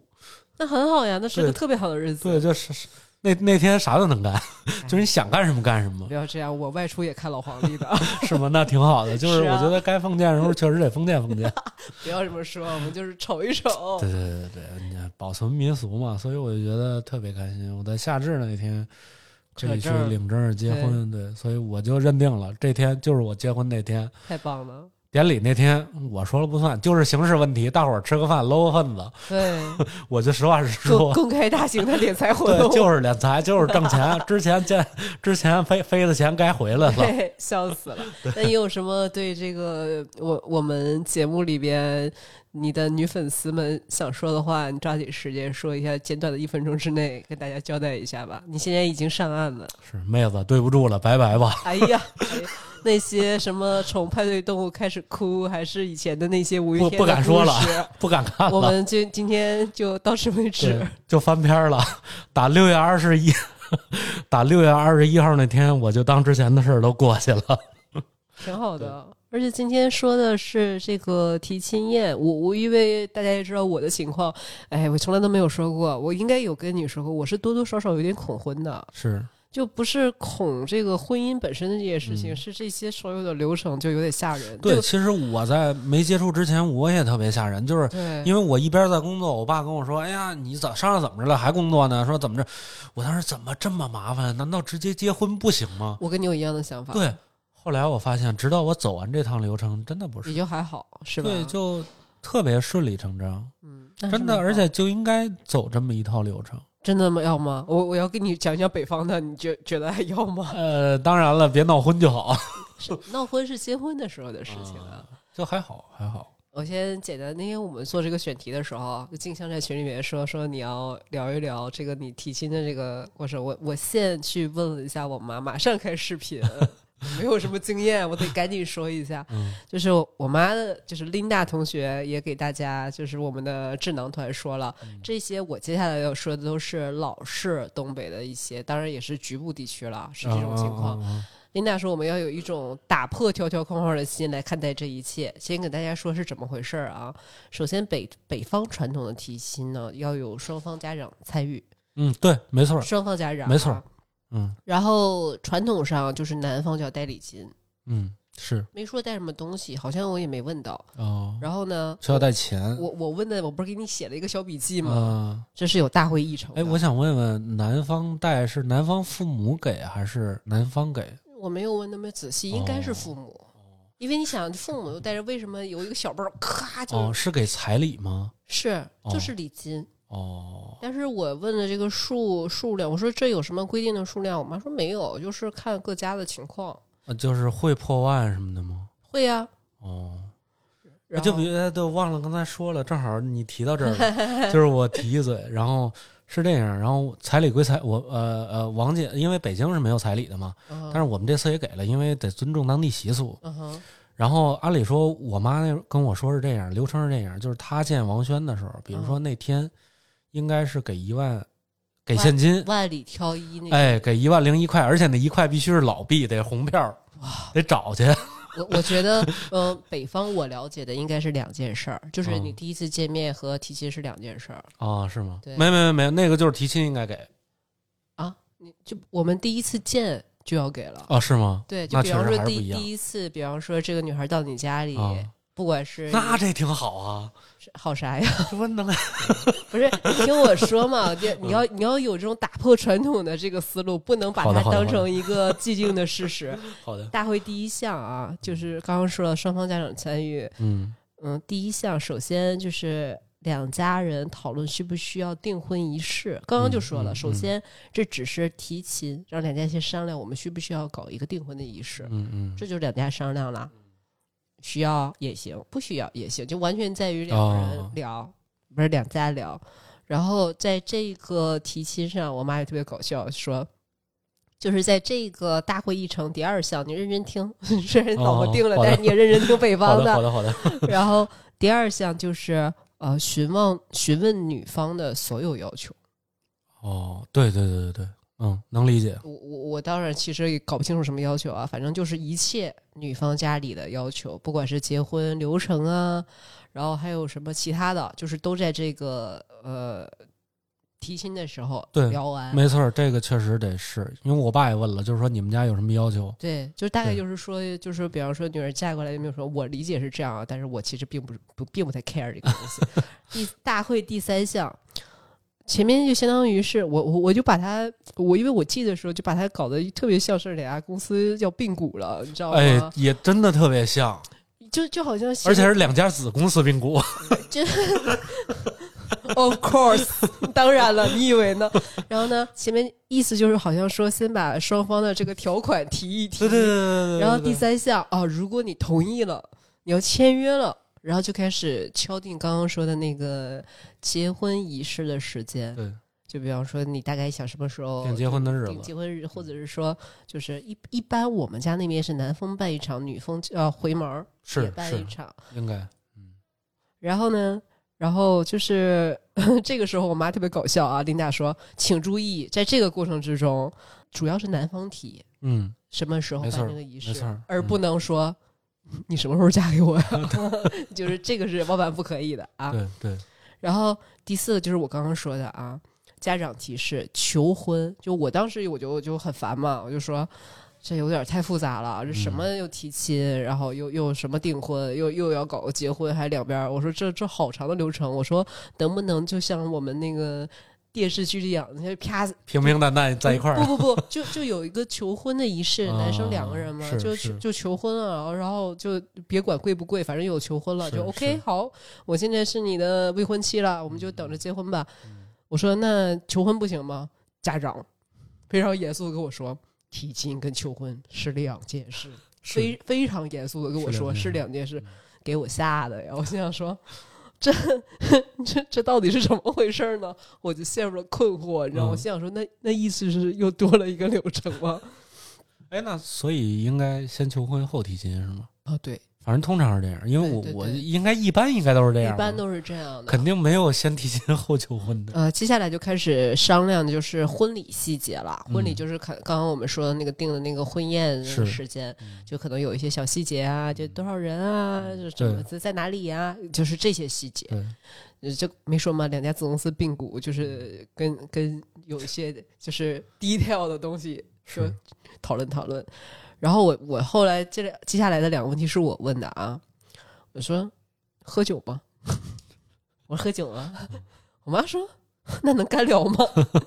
B: 那很好呀，那是个特别好的日子。
A: 对，就是是那那天啥都能干，就是你想干什么干什么
B: 不，要这样，我外出也看老黄历的，
A: 是吗？那挺好的，就是我觉得该封建的时候确实得封建封建。
B: 不要这么说，我们就是瞅一瞅。
A: 对对对对，你看保存民俗嘛，所以我就觉得特别开心。我在夏至那天可以去领证儿结婚，对，所以我就认定了这天就是我结婚那天。
B: 太棒了，
A: 典礼那天我说了不算，就是形式问题，大伙儿吃个饭搂个份子，
B: 对，
A: 我就实话实说。
B: 公开大型的敛财活
A: 对，
B: 动，
A: 就是敛财，就是挣钱。之前见之前飞飞的钱该回来了。
B: 对，笑死了。那你有什么对这个我我们节目里边你的女粉丝们想说的话？你抓紧时间说一下，简短的一分钟之内跟大家交代一下吧。你现在已经上岸了，
A: 是妹子，对不住了，拜拜吧。
B: 哎呀，哎那些什么从派对动物开始哭，还是以前的那些五月
A: 不不敢说了不敢看了，
B: 我们今今天就到此为止
A: 对。，就翻篇儿了。打六月二十一，打六月二十一号那天，我就当之前的事儿都过去了。
B: 挺好的。而且今天说的是这个提亲宴，我我因为大家也知道我的情况，哎，我从来都没有说过，我应该有跟你说过，我是多多少少有点恐婚的，
A: 是，
B: 就不是恐这个婚姻本身的这些事情，
A: 嗯
B: 是这些所有的流程就有点吓人。
A: 对，其实我在没接触之前，我也特别吓人，就是，因为我一边在工作，我爸跟我说：“哎呀，你早上怎么着了？还工作呢？说怎么着？”我当时怎么这么麻烦？难道直接结婚不行吗？
B: 我跟你有一样的想法，，
A: 对。后来我发现，直到我走完这趟流程，真的不是
B: 也，就还好，是吧？
A: 对，就特别顺理成章，
B: 嗯，
A: 真的，而且就应该走这么一套流程。
B: 真的吗？要吗？我我要跟你讲讲北方的，你觉觉得还要吗？
A: 呃，当然了，别闹婚就好，
B: 是闹婚是结婚的时候的事情啊。
A: 就还好，还好。
B: 我先简单，那天我们做这个选题的时候，就静香在群里面说说你要聊一聊这个你提亲的这个过程。我我现去问了一下我妈，马上开视频，没有什么经验，我得赶紧说一下。
A: 嗯
B: 就是我妈的，就是 Linda 同学也给大家，就是我们的智囊团说了，这些我接下来要说的都是老式东北的一些，当然也是局部地区了，是这种情况。琳达说：“我们要有一种打破条条框框的心来看待这一切。先给大家说是怎么回事儿啊？首先北，北方传统的提亲呢，要有双方家长参与，
A: 嗯，对，没错，
B: 双方家长、啊
A: 没错。嗯
B: 然后传统上就是男方就要带礼金，
A: 嗯，是
B: 没说带什么东西，好像我也没问到。
A: 哦，
B: 然后呢，
A: 需要带钱。
B: 我我问的，我不是给你写了一个小笔记吗？
A: 嗯，
B: 这是有大会议程。
A: 哎，我想问问，男方带是男方父母给还是男方给？
B: 我没有问那么仔细，应该是父母。因为你想，父母又带着，为什么有一个小包，咔就、
A: 哦，是给彩礼吗？
B: 是
A: 哦
B: 就是礼金？
A: 哦，
B: 但是我问的这个数数量，我说这有什么规定的数量？我妈说没有，就是看各家的情况。
A: 呃就是会破万什么的吗？
B: 会呀、
A: 哦，就比如都忘了刚才说了，正好你提到这儿了，就是我提一嘴，然后是这样，然后彩礼归彩，我呃呃王姐，因为北京是没有彩礼的嘛，
B: 嗯
A: 但是我们这次也给了，因为得尊重当地习俗。然后按理说，我妈那跟我说是这样，流程是这样，就是她见王轩的时候，比如说那天应该是给一万，给现金，
B: 万里挑一那个。
A: 哎，给一万零一块，而且那一块必须是老币，得红票，得找去。
B: 我我觉得，嗯、北方我了解的应该是两件事儿，就是你
A: 嗯
B: 第一次见面和提亲是两件事儿
A: 啊，是吗？
B: 对
A: 没没没没，那个就是提亲应该给
B: 啊。你就我们第一次见就要给了，
A: 哦，是吗？
B: 对，就比方说第第一次，比方说这个女孩到你家里，
A: 啊，
B: 不管是
A: 那这挺好啊，
B: 是好啥呀？
A: 这不能
B: 不是你听我说嘛，就你要你要有这种打破传统的这个思路，不能把它当成一个既定的事实。
A: 好的，
B: 大会第一项啊，就是刚刚说了双方家长参与，
A: 嗯。
B: 嗯，第一项首先就是两家人讨论需不需要订婚仪式。刚刚就说了，
A: 嗯嗯
B: 首先这只是提亲，让两家先商量我们需不需要搞一个订婚的仪式，
A: 嗯嗯，
B: 这就是两家商量了。需要也行，不需要也行，就完全在于两个人
A: 哦
B: 聊，不是两家聊。然后在这个提亲上，我妈也特别搞笑，说。就是在这个大会议程第二项，你认真听，虽然老婆
A: 哦
B: 定了，但是你也认真听北方
A: 好的好的好的，
B: 然后第二项就是呃询问询问女方的所有要求。
A: 哦，对对对对对，嗯，能理解，
B: 我我我当然其实也搞不清楚什么要求啊，反正就是一切女方家里的要求，不管是结婚流程啊，然后还有什么其他的，就是都在这个呃提亲的时候
A: 对
B: 聊完。
A: 没错，这个确实得是，因为我爸也问了，就是说你们家有什么要求？
B: 对，就大概就是说，就是比方说女儿嫁过来有没有说，我理解是这样啊，但是我其实并不是不并不太 care 这个东西。第大会第三项，前面就相当于是我我我就把它我因为我记的时候就把它搞得特别像是两家公司要并股了，你知道吗？
A: 哎，也真的特别像，
B: 就就好像
A: 而且是两家子公司并股。
B: Of course，当然了，你以为呢？然后呢，前面意思就是好像说先把双方的这个条款提一提，
A: 对对对对对。
B: 然后第三项啊，如果你同意了，你要签约了，然后就开始敲定刚刚说的那个结婚仪式的时间。
A: 对
B: 就比方说你大概想什么时候
A: 定结婚的日子，
B: 定结婚日，或者是说就是一一般我们家那边是男方办一场，女方呃回门儿也办一场。
A: 应该嗯，
B: 然后呢，然后就是 这个时候，我妈特别搞笑啊，琳达说：“请注意，在这个过程之中，主要是男方提
A: 嗯，
B: 什么时候办这个仪式而不能说、你什么时候嫁给我呀？就是这个是万万不可以的啊。
A: 对对，
B: 然后第四个就是我刚刚说的啊，家长提示求婚，就我当时我就我就很烦嘛，我就说。这有点太复杂了，这什么又提亲，然后又又什么订婚，又又要搞个结婚，还两边。我说这这好长的流程，我说能不能就像我们那个电视剧里演的，那啪
A: 平平淡淡在一块儿，
B: 不 不不，就就有一个求婚的仪式，男生两个人嘛，就就求婚了，然后就别管贵不贵，反正有求婚了，就 OK 好，我现在是你的未婚妻了，我们就等着结婚吧。
A: 嗯
B: 我说那求婚不行吗？家长非常严肃的跟我说，提亲跟求婚是两件事，非非常严肃的跟我说是
A: 是
B: 两件事
A: 嗯，
B: 给我吓的呀！我心想说。这这这到底是怎么回事呢？我就陷入了困惑，你知道吗？
A: 嗯
B: 我心想说，那那意思是又多了一个流程吗？
A: 哎，那所以应该先求婚后提亲是吗？
B: 啊，对，
A: 反正通常是这样，因为我我应该一般应该都是这样，
B: 一般都是这样的。
A: 肯定没有先提亲后求婚的。
B: 呃，接下来就开始商量的就是婚礼细节了。婚礼
A: 嗯
B: 就是看刚刚我们说的那个定的那个婚宴时间，
A: 嗯
B: 就可能有一些小细节啊，就多少人啊，就怎么在在哪里呀、就是这些细节。就没说嘛，两家子公司并股，就是跟跟有一些就是 detail 的东西就是讨论讨论。然后我我后来接着接下来的两个问题是我问的啊，我说喝酒吗？我说喝酒啊，我妈说那能干聊吗？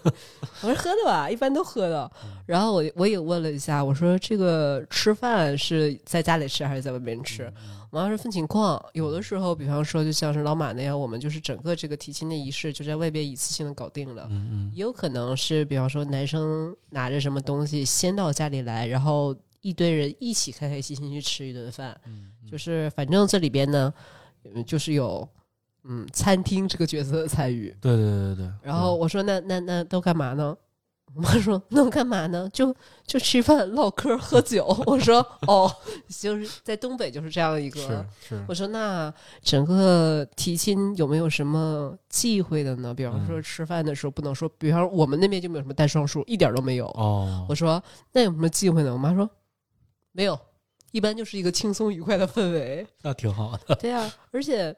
B: 我说喝的吧，一般都喝的。然后我我也问了一下，我说这个吃饭是在家里吃还是在外面吃？我妈说分情况，有的时候，比方说就像是老马那样，我们就是整个这个提亲的仪式就在外边一次性的搞定了。
A: 嗯嗯
B: 也有可能是，比方说男生拿着什么东西先到家里来，然后一堆人一起开开心心去吃一顿饭，就是反正这里边呢，嗯，就是有嗯餐厅这个角色的参与。
A: 对对对对对。
B: 然后我说那那那都干嘛呢？我妈说那干嘛呢？就就吃饭、唠嗑、喝酒。我说哦，就是在东北就是这样一个。
A: 是是
B: 我说那整个提亲有没有什么忌讳的呢？比方说
A: 嗯
B: 吃饭的时候不能说，比方说我们那边就没有什么单双数，一点都没有。
A: 哦
B: 我，说那有什么忌讳呢？我妈说没有，一般就是一个轻松愉快的氛围。
A: 那挺好的。
B: 对啊，而且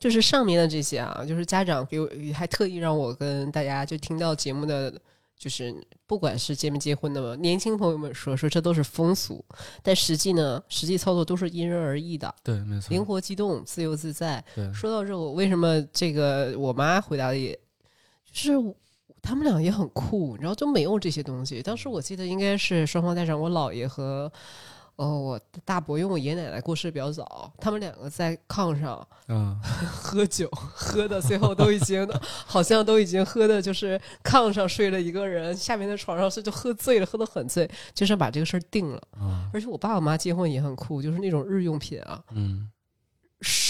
B: 就是上面的这些啊，就是家长给我还特意让我跟大家就听到节目的，就是不管是结没结婚的嘛，年轻朋友们说说这都是风俗，但实际呢，实际操作都是因人而异的，
A: 对，没错。
B: 灵活机动，自由自在。
A: 对，
B: 说到这，我为什么这个我妈回答的也，就是我他们俩也很酷，然后就没有这些东西。当时我记得应该是双方带上我姥爷和。哦，我大伯因为我爷爷奶奶过世比较早，他们两个在炕上
A: 嗯，
B: 喝酒，喝的最后都已经 好像都已经喝的，就是炕上睡了一个人，下面的床上睡就喝醉了，喝的很醉，就想把这个事儿定了。
A: 啊，
B: 而且我爸我妈结婚也很酷，就是那种日用品啊，
A: 嗯，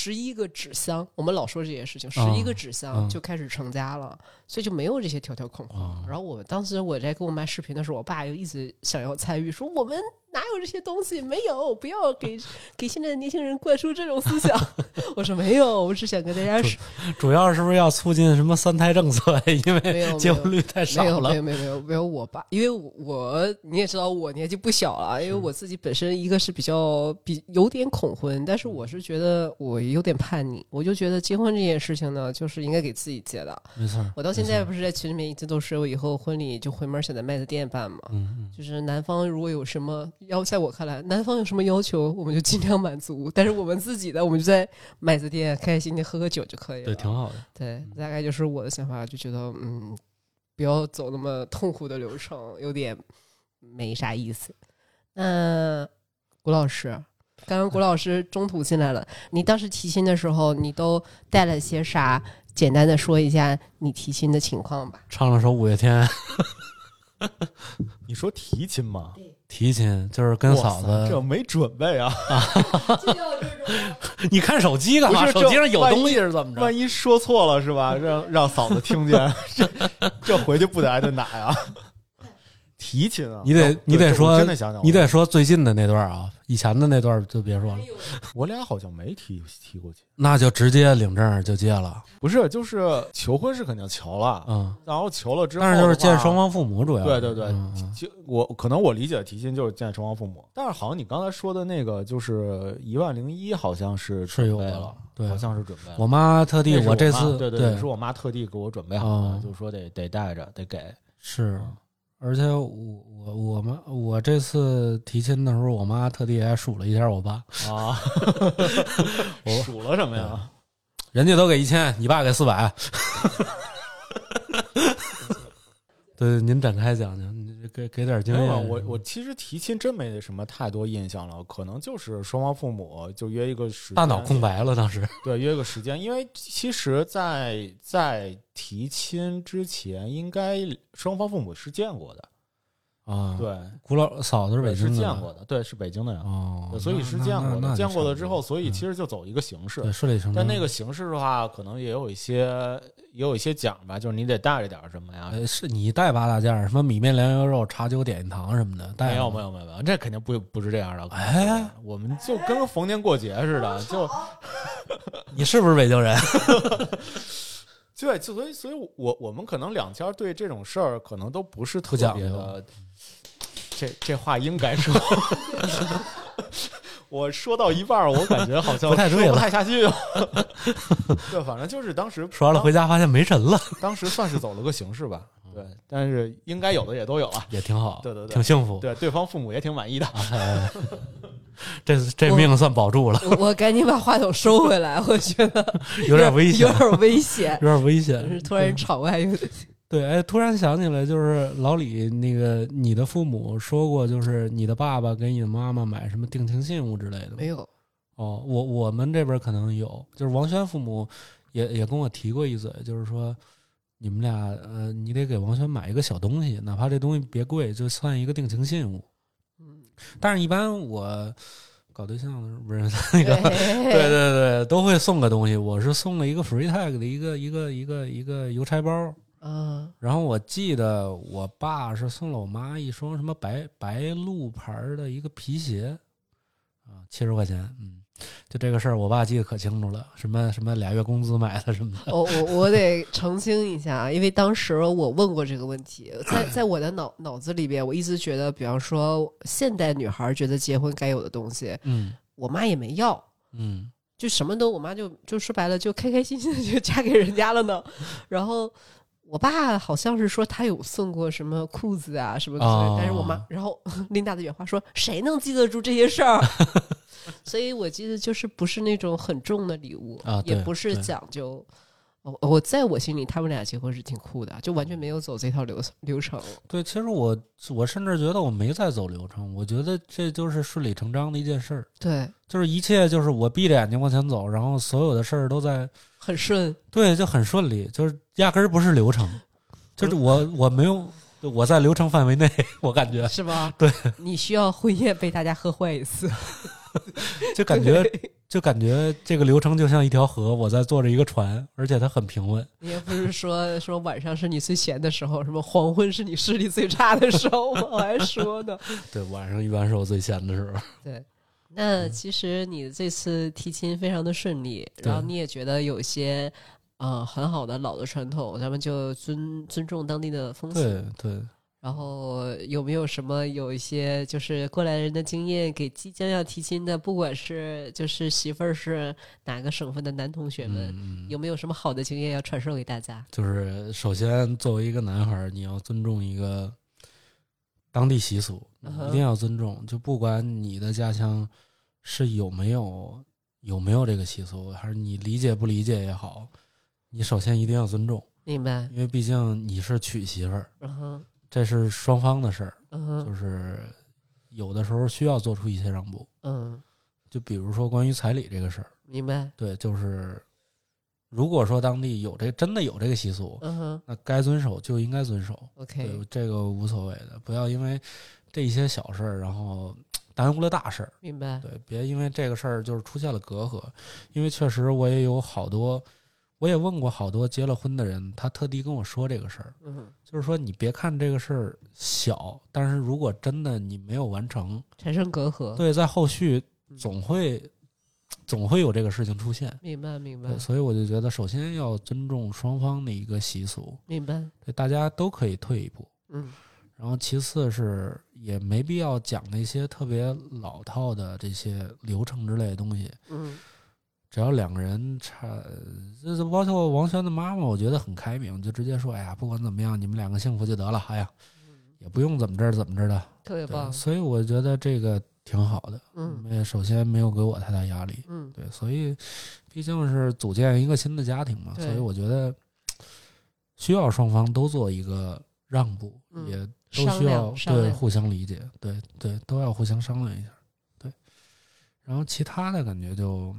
B: 十一个纸箱，我们老说这件事情，十一个纸箱
A: 嗯
B: 就开始成家了，所以就没有这些条条框框。
A: 哦
B: 然后我当时我在跟我妈视频的时候，我爸又一直想要参与，说我们哪有这些东西？没有，不要给给现在的年轻人灌输这种思想。我说没有，我只想跟大家说，
A: 主要是不是要促进什么三胎政策？因为结婚率太少了
B: 没有没。有没有没有没有我爸，因为我你也知道我年纪不小了，因为我自己本身一个是比较比有点恐婚，但是我是觉得我有点叛逆，我就觉得结婚这件事情呢，就是应该给自己结的。
A: 没错，
B: 我到现在不是在群里面一直都说，我以后婚礼就回门选在麦子店办嘛。
A: 嗯嗯，
B: 就是男方如果有什么要，在我看来，男方有什么要求，我们就尽量满足。但是我们自己的，我们就在麦子店开开心心喝喝酒就可以了。
A: 对，挺好的。
B: 对，大概就是我的想法，就觉得嗯，不要走那么痛苦的流程，有点没啥意思。那谷老师，刚刚谷老师中途进来了，你当时提亲的时候，你都带了些啥？简单的说一下你提亲的情况吧。
A: 唱了首五月天，
D: 你说提亲吗？
A: 提亲就是跟嫂
D: 子这。没准备啊，
A: 你看手机干嘛？
D: 不是
A: 手机上有东西是怎么着？
D: 万一说错了是吧？让让嫂子听见，这这回去不得挨顿打呀？提亲啊！
A: 你得你得说
D: 真的想想，
A: 你得说最近的那段啊，以前的那段就别说了，
D: 我俩好像没提提过亲，
A: 那就直接领证就结了。
D: 不是，就是求婚是肯定求了，
A: 嗯，
D: 然后求了之后，
A: 但是就是见双。方父母主要。
D: 对对对就我可能我理解的提亲就是见双方父母，但是好像你刚才说的那个就是一万零一，好像是
A: 是有
D: 了，
A: 对
D: 好像是准备了。
A: 我妈特地
D: 我
A: 这次
D: 对对
A: 对
D: 是我妈特地给我准备好
A: 哦
D: 的，就说得得带着，得给。
A: 是，而且我我我妈我这次提亲的时候，我妈特地还数了一下我爸，
D: 啊，我数了什么呀？
A: 人家都给一千，你爸给四百。对，您展开讲讲，给给点经验。
D: 我我其实提亲真没什么太多印象了，可能就是双方父母就约一个时间，
A: 大脑空白了，当时。
D: 对，约个时间，因为其实在，在提亲之前，应该双方父母是见过的，
A: 啊，，
D: 对，
A: 古老嫂子是北京的吧
D: 见过的，对，是北京的人，
A: 哦
D: 对，所以是
A: 那
D: 见过的，见过了之后，所以
A: 嗯
D: 其实就走一个形式，
A: 对顺理成章。
D: 但那个形式的话，可能也有一些也有一些讲吧，就是你得带着点什么呀？
A: 呃，是你带八大件，什么米面粮油肉、茶酒点心糖什么的，带
D: 没有没有没有没有，这肯定不不是这样的。
A: 哎，
D: 我们就跟逢年过节似的，就
A: 你是不是北京人？
D: 对，就所以所以我我们可能两家对这种事儿可能都不是特别的。这这话应该说，我说到一半儿，我感觉好像不
A: 不太对了
D: 太下去了。对，反正就是当时
A: 说完了回家发现没人了，
D: 当时算是走了个形式吧。对，但是应该有的也都有了。
A: 也挺好，
D: 对对对
A: 挺幸福。
D: 对，对方父母也挺满意的。
A: 哎，这这命算保住了，
B: 我我赶紧把话筒收回来，我觉得
A: 有点危险
B: 有，点危险。
A: 有点危
B: 就
A: 险
B: 是。突然场外有
A: 对，哎，突然想起来，就是老李那个，你的父母说过，就是你的爸爸给你的妈妈买什么定情信物之类的吗
B: 没有？
A: 哦，我我们这边可能有，就是王轩父母也也跟我提过一嘴，就是说你们俩呃，你得给王轩买一个小东西，哪怕这东西别贵，就算一个定情信物。
B: 嗯，
A: 但是一般我搞对象的时候不是 那个，对对对，都会送个东西。我是送了一个 FreeTag 的一个一个一个一个邮差包，
B: 嗯。
A: 然后我记得我爸是送了我妈一双什么白白鹿牌儿的一个皮鞋，啊，七十块钱，嗯，就这个事儿，我爸记得可清楚了，什么 什么俩月工资买的什么。的，
B: 我我我得澄清一下啊，因为当时我问过这个问题，在 在我的脑脑子里边，我一直觉得，比方说现代女孩觉得结婚该有的东西，
A: 嗯。
B: 我妈也没要，
A: 嗯。
B: 就什么都我妈就就说白了，就开开心心的就嫁给人家了呢。然后我爸好像是说他有送过什么裤子啊什么之类的，
A: 哦
B: 但是我妈，然后 琳达的原话说谁能记得住这些事儿？所以我记得就是不是那种很重的礼物，
A: 啊
B: 也不是讲究。我我在我心里，他们俩结婚是挺酷的，就完全没有走这套流流程。
A: 对，其实我我甚至觉得我没在走流程，我觉得这就是顺理成章的一件事儿，
B: 对，
A: 就是一切就是我闭着眼睛往前走，然后所有的事儿都在
B: 很顺。
A: 对，就很顺利，就是压根儿不是流程，就是我我没有我在流程范围内，我感觉
B: 是吧？
A: 对，
B: 你需要婚宴被大家喝坏一次，
A: 就感觉就感觉这个流程就像一条河，我在坐着一个船，而且它很平稳。
B: 你也不是说说晚上是你最闲的时候，什么黄昏是你视力最差的时候吗？我还说呢。
A: 对，晚上一般是我最闲的时候。
B: 对，那其实你这次提亲非常的顺利，
A: 对
B: 然后你也觉得有一些呃很好的老的传统，咱们就尊尊重当地的风俗。
A: 对对，
B: 然后有没有什么有一些就是过来人的经验，给即将要提亲的，不管是就是媳妇儿是哪个省份的男同学们，
A: 嗯，
B: 有没有什么好的经验要传授给大家？
A: 就是首先作为一个男孩儿，你要尊重一个当地习俗，一定要尊重。就不管你的家乡是有没有有没有这个习俗，还是你理解不理解也好，你首先一定要尊重，
B: 明白？
A: 因为毕竟你是娶媳妇儿，
B: 嗯，
A: 这是双方的事儿，
B: 嗯，
A: 就是有的时候需要做出一些让步。
B: 嗯，
A: 就比如说关于彩礼这个事儿，
B: 明白？
A: 对，就是如果说当地有这真的有这个习俗，
B: 嗯哼
A: 那该遵守就应该遵守
B: ，，OK，
A: 这个无所谓的，不要因为这些小事儿，然后耽误了大事儿。
B: 明白？
A: 对，别因为这个事儿就是出现了隔阂，因为确实我也有好多，我也问过好多结了婚的人，他特地跟我说这个事儿，
B: 嗯，
A: 就是说你别看这个事儿小，但是如果真的你没有完成，
B: 产生隔阂。
A: 对，在后续总会总会有这个事情出现。
B: 明白，明白，，
A: 所以我就觉得，首先要尊重双方的一个习俗，
B: 明白。
A: 对，大家都可以退一步。
B: 嗯
A: 然后其次是也没必要讲那些特别老套的这些流程之类的东西。
B: 嗯
A: 只要两个人差，这这包括王轩的妈妈，我觉得很开明，就直接说：“哎呀，不管怎么样，你们两个幸福就得了。哎呀，也不用怎么着怎么着的。
B: 特别棒。
A: 所以我觉得这个挺好的。
B: 嗯
A: 也首先没有给我太大压力。
B: 嗯，
A: 对，所以毕竟是组建一个新的家庭嘛，所以我觉得需要双方都做一个让步，
B: 嗯
A: 也都需要对互相理解，对对，都要互相商量一下，对。然后其他的感觉就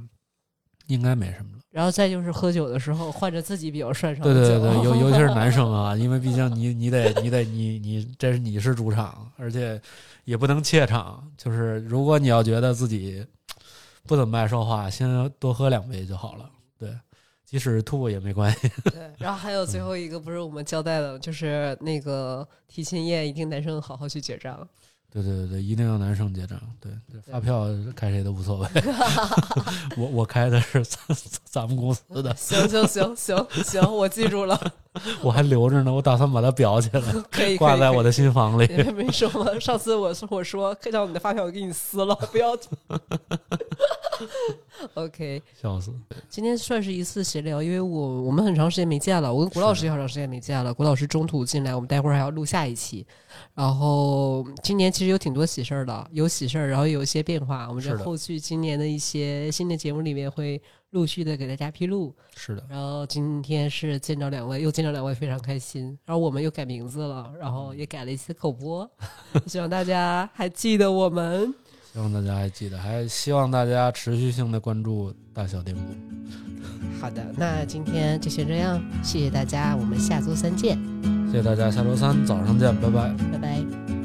A: 应该没什么了。
B: 然后再就是喝酒的时候换着自己比较擅长
A: 对。对对，尤尤其是男生啊，因为毕竟你你得你得你你这是你是主场，而且也不能怯场。就是如果你要觉得自己不怎么爱说话，先多喝两杯就好了。对，即使吐也没关系。
B: 对，然后还有最后一个不是我们交代的，就是那个提亲宴一定男生好好去结账。
A: 对对对对，一定要男生结账。对，发票开谁都无所谓。我我开的是咱咱们公司的，
B: 行行行行行，我记住了，
A: 我还留着呢，我打算把它裱起来，
B: 可以
A: 挂在我
B: 的。
A: 新房里。
B: 没什么？上次我说我说可以让你的发票我给你撕了，不要。OK，
A: 笑死！
B: 今天算是一次闲聊，因为我我们很长时间没见了，我跟谷老师也好长时间没见了。谷老师中途进来，我们待会儿还要录下一期。然后今年其实有挺多喜事儿的，有喜事儿，然后有一些变化。我们在后续今年的一些新的节目里面会陆续的给大家披露。
A: 是的，
B: 然后今天是见着两位，又见着两位，非常开心。然后我们又改名字了，然后也改了一次口播，希望大家还记得我们。
A: 希望大家还记得，还希望大家持续性的关注大小电波。
B: 好的，那今天就先这样，谢谢大家，我们下周三见，
A: 谢谢大家，下周三早上见，拜拜。
B: 拜拜。